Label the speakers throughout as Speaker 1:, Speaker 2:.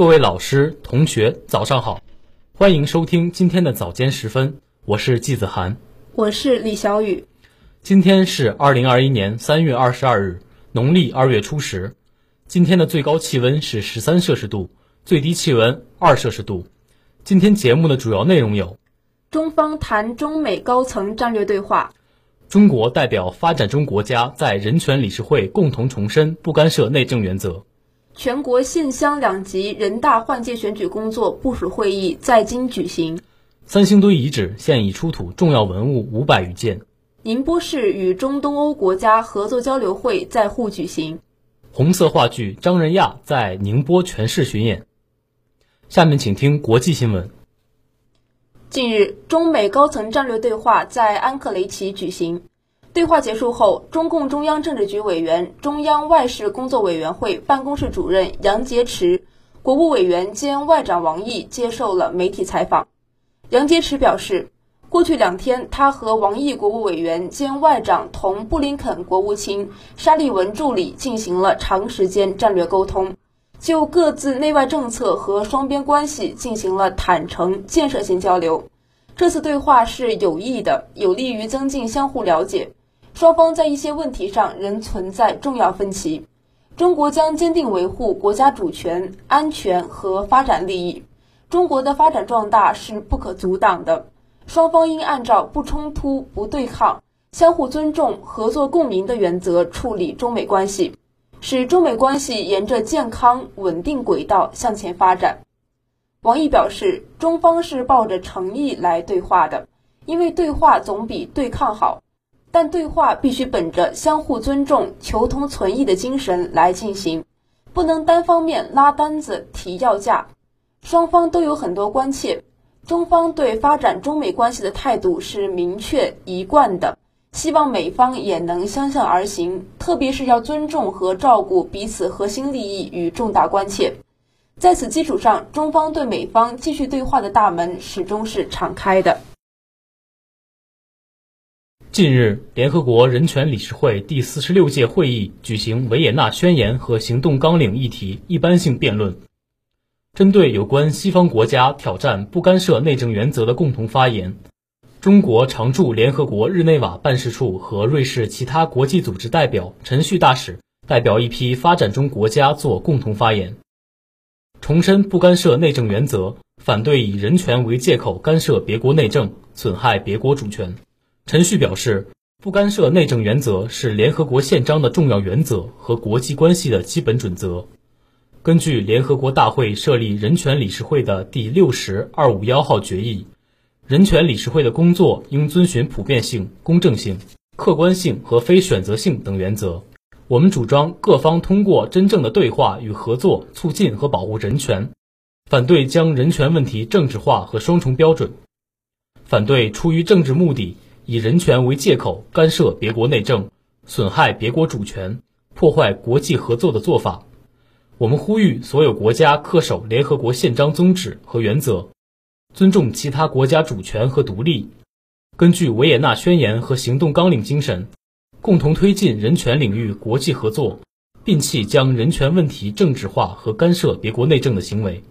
Speaker 1: 各位老师、同学，早上好，欢迎收听今天的早间时分，我是季子涵，
Speaker 2: 我是李小雨。
Speaker 1: 今天是二零二一年三月二十二日，农历二月初十。今天的最高气温是十三摄氏度，最低气温二摄氏度。今天节目的主要内容有：
Speaker 2: 中方谈中美高层战略对话；
Speaker 1: 中国代表发展中国家在人权理事会共同重申不干涉内政原则。
Speaker 2: 全国县乡两级人大换届选举工作部署会议在京举行。
Speaker 1: 三星堆遗址现已出土重要文物五百余件。
Speaker 2: 宁波市与中东欧国家合作交流会在沪举行。
Speaker 1: 红色话剧《张仁亚》在宁波全市巡演。下面请听国际新闻。
Speaker 2: 近日，中美高层战略对话在安克雷奇举行。对话结束后，中共中央政治局委员、中央外事工作委员会办公室主任杨洁篪、国务委员兼外长王毅接受了媒体采访。杨洁篪表示，过去两天，他和王毅国务委员兼外长同布林肯国务卿、沙利文助理进行了长时间战略沟通，就各自内外政策和双边关系进行了坦诚建设性交流。这次对话是有益的，有利于增进相互了解。双方在一些问题上仍存在重要分歧，中国将坚定维护国家主权、安全和发展利益。中国的发展壮大是不可阻挡的，双方应按照不冲突、不对抗、相互尊重、合作共赢的原则处理中美关系，使中美关系沿着健康稳定轨道向前发展。王毅表示，中方是抱着诚意来对话的，因为对话总比对抗好。但对话必须本着相互尊重、求同存异的精神来进行，不能单方面拉单子、提要价。双方都有很多关切，中方对发展中美关系的态度是明确一贯的，希望美方也能相向而行，特别是要尊重和照顾彼此核心利益与重大关切。在此基础上，中方对美方继续对话的大门始终是敞开的。
Speaker 1: 近日，联合国人权理事会第四十六届会议举行维也纳宣言和行动纲领议题一般性辩论。针对有关西方国家挑战不干涉内政原则的共同发言，中国常驻联合国日内瓦办事处和瑞士其他国际组织代表陈旭大使代表一批发展中国家做共同发言，重申不干涉内政原则，反对以人权为借口干涉别国内政，损害别国主权。陈旭表示，不干涉内政原则是联合国宪章的重要原则和国际关系的基本准则。根据联合国大会设立人权理事会的第六十二五幺号决议，人权理事会的工作应遵循普遍性、公正性、客观性和非选择性等原则。我们主张各方通过真正的对话与合作，促进和保护人权，反对将人权问题政治化和双重标准，反对出于政治目的。以人权为借口干涉别国内政、损害别国主权、破坏国际合作的做法，我们呼吁所有国家恪守联合国宪章宗旨和原则，尊重其他国家主权和独立，根据维也纳宣言和行动纲领精神，共同推进人权领域国际合作，摒弃将人权问题政治化和干涉别国内政的行为。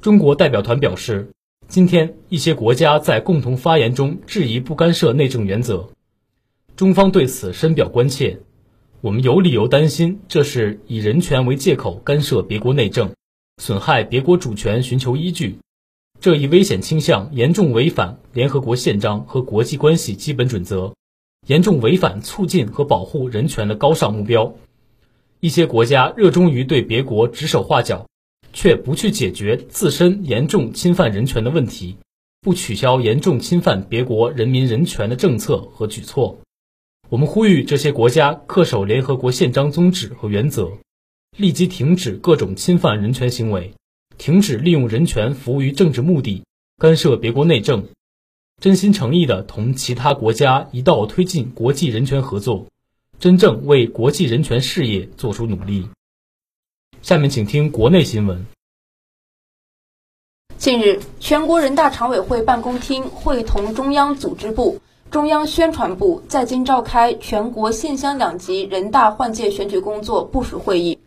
Speaker 1: 中国代表团表示。今天，一些国家在共同发言中质疑不干涉内政原则，中方对此深表关切。我们有理由担心，这是以人权为借口干涉别国内政，损害别国主权寻求依据。这一危险倾向严重违反联合国宪章和国际关系基本准则，严重违反促进和保护人权的高尚目标。一些国家热衷于对别国指手画脚。却不去解决自身严重侵犯人权的问题，不取消严重侵犯别国人民人权的政策和举措。我们呼吁这些国家恪守联合国宪章宗旨和原则，立即停止各种侵犯人权行为，停止利用人权服务于政治目的，干涉别国内政，真心诚意地同其他国家一道推进国际人权合作，真正为国际人权事业做出努力。下面请听国内新闻。
Speaker 2: 近日，全国人大常委会办公厅会同中央组织部、中央宣传部在京召开全国县乡两级人大换届选举工作部署会议。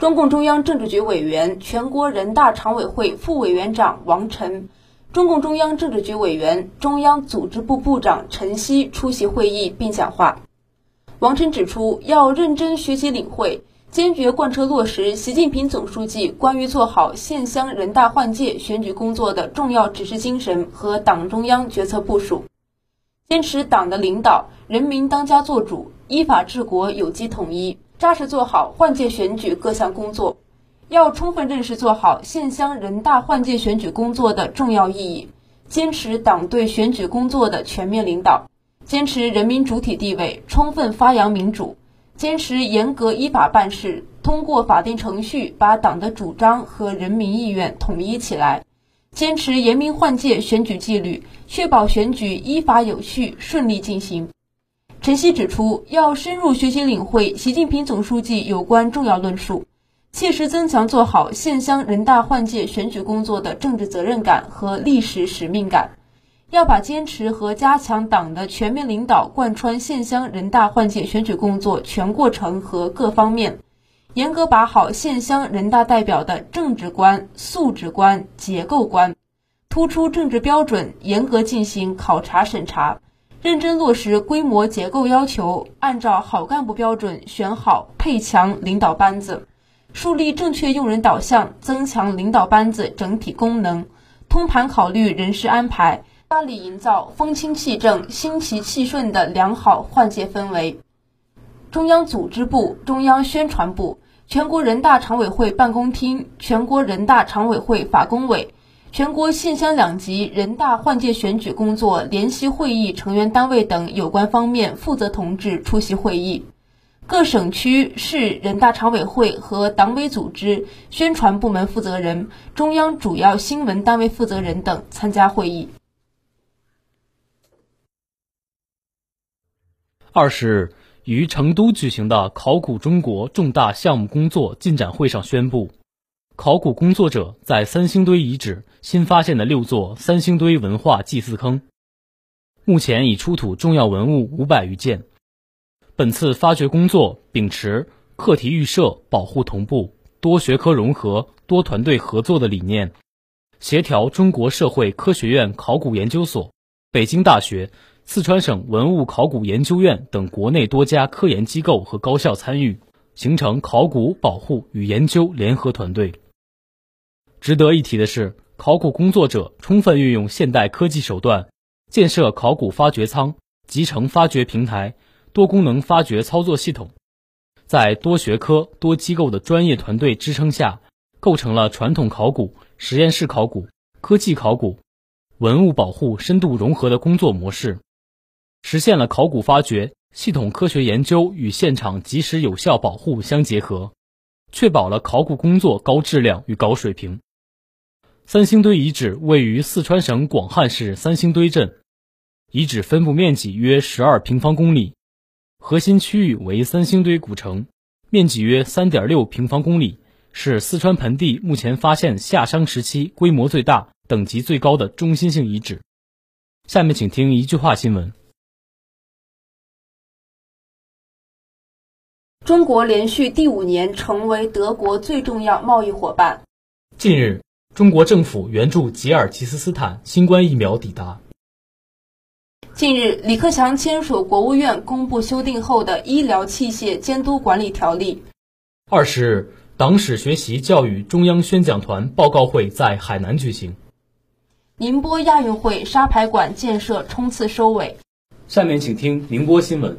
Speaker 2: 中共中央政治局委员、全国人大常委会副委员长王晨，中共中央政治局委员、中央组织部部长陈希出席会议并讲话。王晨指出，要认真学习领会，坚决贯彻落实习近平总书记关于做好县乡人大换届选举工作的重要指示精神和党中央决策部署，坚持党的领导，人民当家作主，依法治国，有机统一。扎实做好换届选举各项工作，要充分认识做好县乡人大换届选举工作的重要意义，坚持党对选举工作的全面领导，坚持人民主体地位，充分发扬民主，坚持严格依法办事，通过法定程序把党的主张和人民意愿统一起来，坚持严明换届选举纪律，确保选举依法有序、顺利进行。陈希指出，要深入学习领会习近平总书记有关重要论述，切实增强做好县乡人大换届选举工作的政治责任感和历史使命感。要把坚持和加强党的全面领导贯穿县乡人大换届选举工作全过程和各方面，严格把好县乡人大代表的政治观、素质观、结构观，突出政治标准，严格进行考察审查。认真落实规模结构要求，按照好干部标准选好配强领导班子，树立正确用人导向，增强领导班子整体功能，通盘考虑人事安排，大力营造风清气正、心齐气顺的良好换届氛围。中央组织部、中央宣传部、全国人大常委会办公厅、全国人大常委会法工委。全国县乡两级人大换届选举工作联席会议成员单位等有关方面负责同志出席会议，各省区市人大常委会和党委组织宣传部门负责人、中央主要新闻单位负责人等参加会议。
Speaker 1: 二十日，于成都举行的考古中国重大项目工作进展会上宣布。考古工作者在三星堆遗址新发现的六座三星堆文化祭祀坑，目前已出土重要文物五百余件。本次发掘工作秉持课题预设、保护同步、多学科融合、多团队合作的理念，协调中国社会科学院考古研究所、北京大学、四川省文物考古研究院等国内多家科研机构和高校参与，形成考古保护与研究联合团队。值得一提的是，考古工作者充分运用现代科技手段，建设考古发掘舱、集成发掘平台、多功能发掘操作系统，在多学科、多机构的专业团队支撑下，构成了传统考古、实验室考古、科技考古、文物保护深度融合的工作模式，实现了考古发掘、系统科学研究与现场及时有效保护相结合，确保了考古工作高质量与高水平。三星堆遗址位于四川省广汉市三星堆镇，遗址分布面积约十二平方公里，核心区域为三星堆古城，面积约三点六平方公里，是四川盆地目前发现夏商时期规模最大、等级最高的中心性遗址。下面请听一句话新闻：
Speaker 2: 中国连续第五年成为德国最重要贸易伙伴。
Speaker 1: 近日。中国政府援助吉尔吉斯斯坦新冠疫苗抵达。
Speaker 2: 近日，李克强签署国务院公布修订后的《医疗器械监督管理条例》。
Speaker 1: 二十日，党史学习教育中央宣讲团报告会在海南举行。
Speaker 2: 宁波亚运会沙排馆建设冲刺收尾。
Speaker 1: 下面请听宁波新闻。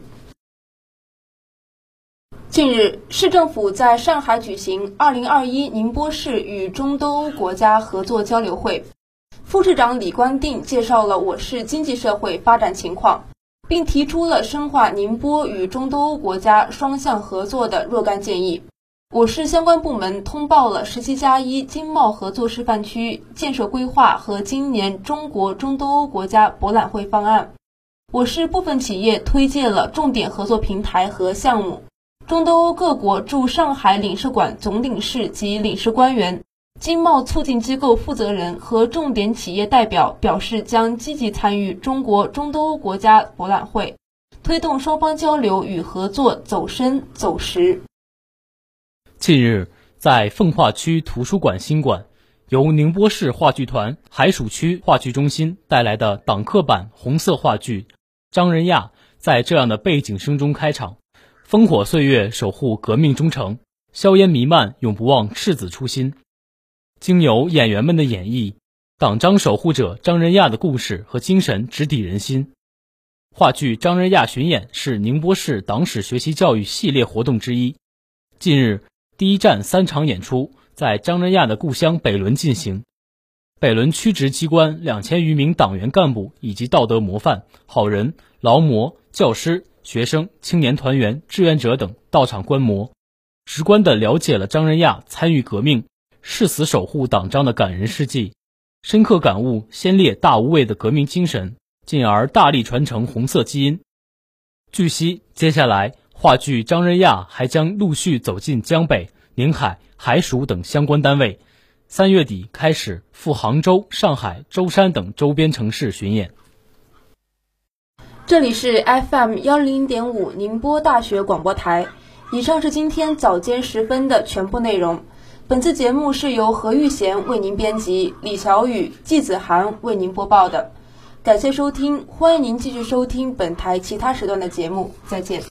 Speaker 2: 近日，市政府在上海举行2021宁波市与中东欧国家合作交流会。副市长李光定介绍了我市经济社会发展情况，并提出了深化宁波与中东欧国家双向合作的若干建议。我市相关部门通报了“十七加一”经贸合作示范区建设规划和今年中国中东欧国家博览会方案。我市部分企业推荐了重点合作平台和项目。中东欧各国驻上海领事馆总领事及领事官员、经贸促进机构负责人和重点企业代表表示，将积极参与中国中东欧国家博览会，推动双方交流与合作走深走实。
Speaker 1: 近日，在奉化区图书馆新馆，由宁波市话剧团海曙区话剧中心带来的党课版红色话剧《张仁亚》，在这样的背景声中开场：烽火岁月，守护革命忠诚；硝烟弥漫，永不忘赤子初心。经由演员们的演绎，党章守护者张仁亚的故事和精神直抵人心。话剧《张仁亚》巡演是宁波市党史学习教育系列活动之一。近日。第一站三场演出在张仁亚的故乡北仑进行，北仑区直机关两千余名党员干部以及道德模范、好人、劳模、教师、学生、青年团员、志愿者等到场观摩，直观地了解了张仁亚参与革命、誓死守护党章的感人事迹，深刻感悟先烈大无畏的革命精神，进而大力传承红色基因。据悉，接下来。话剧《张仁亚》还将陆续走进江北、宁海、海曙等相关单位，三月底开始赴杭州、上海、舟山等周边城市巡演。
Speaker 2: 这里是 FM 幺零点五宁波大学广播台。以上是今天早间时分的全部内容。本次节目是由何玉贤为您编辑，李小雨、季子涵为您播报的。感谢收听，欢迎您继续收听本台其他时段的节目。再见。